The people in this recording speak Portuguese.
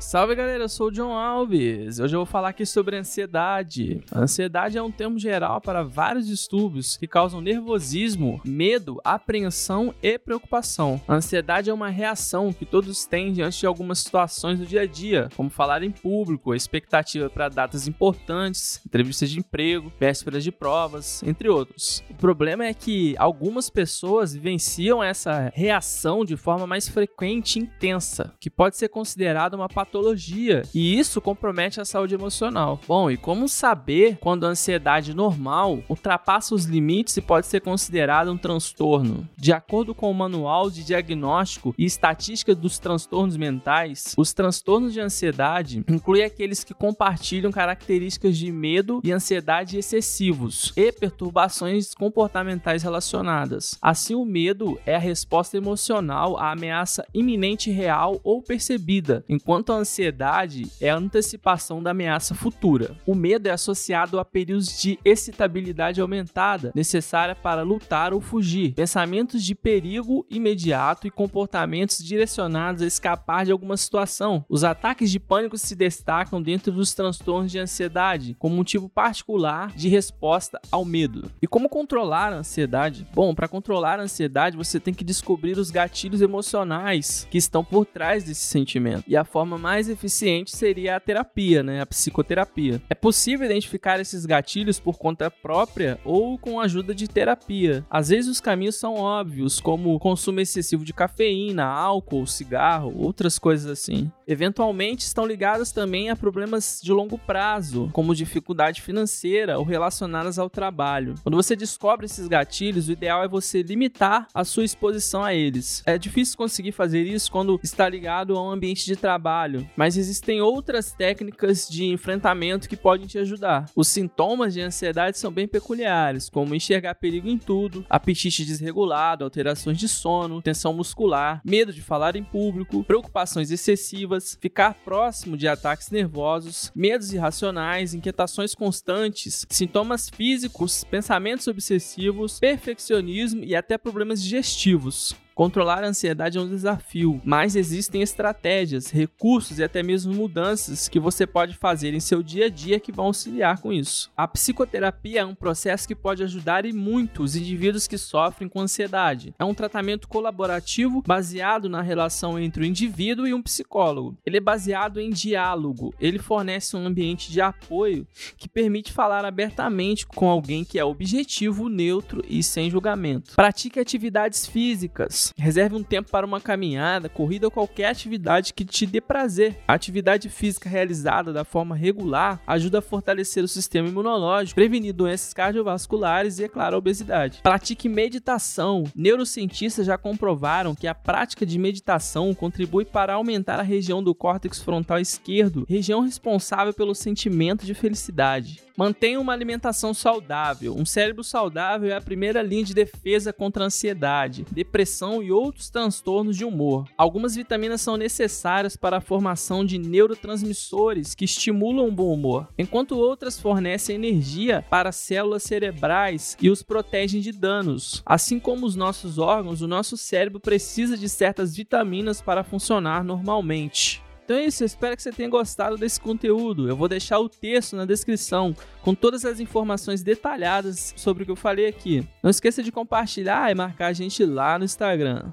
Salve galera, eu sou o John Alves. Hoje eu vou falar aqui sobre ansiedade. A ansiedade é um termo geral para vários distúrbios que causam nervosismo, medo, apreensão e preocupação. A ansiedade é uma reação que todos têm diante de algumas situações do dia a dia, como falar em público, expectativa para datas importantes, entrevistas de emprego, vésperas de provas, entre outros. O problema é que algumas pessoas vivenciam essa reação de forma mais frequente e intensa, que pode ser considerada uma patologia patologia e isso compromete a saúde emocional. Bom, e como saber quando a ansiedade normal ultrapassa os limites e pode ser considerada um transtorno? De acordo com o Manual de Diagnóstico e Estatística dos Transtornos Mentais, os transtornos de ansiedade incluem aqueles que compartilham características de medo e ansiedade excessivos e perturbações comportamentais relacionadas. Assim, o medo é a resposta emocional à ameaça iminente real ou percebida, enquanto a ansiedade é a antecipação da ameaça futura. O medo é associado a períodos de excitabilidade aumentada, necessária para lutar ou fugir, pensamentos de perigo imediato e comportamentos direcionados a escapar de alguma situação. Os ataques de pânico se destacam dentro dos transtornos de ansiedade como um tipo particular de resposta ao medo. E como controlar a ansiedade? Bom, para controlar a ansiedade, você tem que descobrir os gatilhos emocionais que estão por trás desse sentimento. E a forma mais mais eficiente seria a terapia, né? A psicoterapia. É possível identificar esses gatilhos por conta própria ou com a ajuda de terapia. Às vezes os caminhos são óbvios, como consumo excessivo de cafeína, álcool, cigarro, outras coisas assim. Eventualmente estão ligadas também a problemas de longo prazo, como dificuldade financeira ou relacionadas ao trabalho. Quando você descobre esses gatilhos, o ideal é você limitar a sua exposição a eles. É difícil conseguir fazer isso quando está ligado a um ambiente de trabalho mas existem outras técnicas de enfrentamento que podem te ajudar. Os sintomas de ansiedade são bem peculiares, como enxergar perigo em tudo, apetite desregulado, alterações de sono, tensão muscular, medo de falar em público, preocupações excessivas, ficar próximo de ataques nervosos, medos irracionais, inquietações constantes, sintomas físicos, pensamentos obsessivos, perfeccionismo e até problemas digestivos. Controlar a ansiedade é um desafio, mas existem estratégias, recursos e até mesmo mudanças que você pode fazer em seu dia a dia que vão auxiliar com isso. A psicoterapia é um processo que pode ajudar e muito os indivíduos que sofrem com ansiedade. É um tratamento colaborativo baseado na relação entre o indivíduo e um psicólogo. Ele é baseado em diálogo. Ele fornece um ambiente de apoio que permite falar abertamente com alguém que é objetivo, neutro e sem julgamento. Pratique atividades físicas Reserve um tempo para uma caminhada, corrida ou qualquer atividade que te dê prazer. A atividade física realizada da forma regular ajuda a fortalecer o sistema imunológico, prevenir doenças cardiovasculares e, é claro, a obesidade. Pratique meditação. Neurocientistas já comprovaram que a prática de meditação contribui para aumentar a região do córtex frontal esquerdo, região responsável pelo sentimento de felicidade. Mantenha uma alimentação saudável. Um cérebro saudável é a primeira linha de defesa contra ansiedade, depressão e outros transtornos de humor. Algumas vitaminas são necessárias para a formação de neurotransmissores que estimulam o bom humor, enquanto outras fornecem energia para células cerebrais e os protegem de danos. Assim como os nossos órgãos, o nosso cérebro precisa de certas vitaminas para funcionar normalmente. Então é isso, eu espero que você tenha gostado desse conteúdo. Eu vou deixar o texto na descrição com todas as informações detalhadas sobre o que eu falei aqui. Não esqueça de compartilhar e marcar a gente lá no Instagram.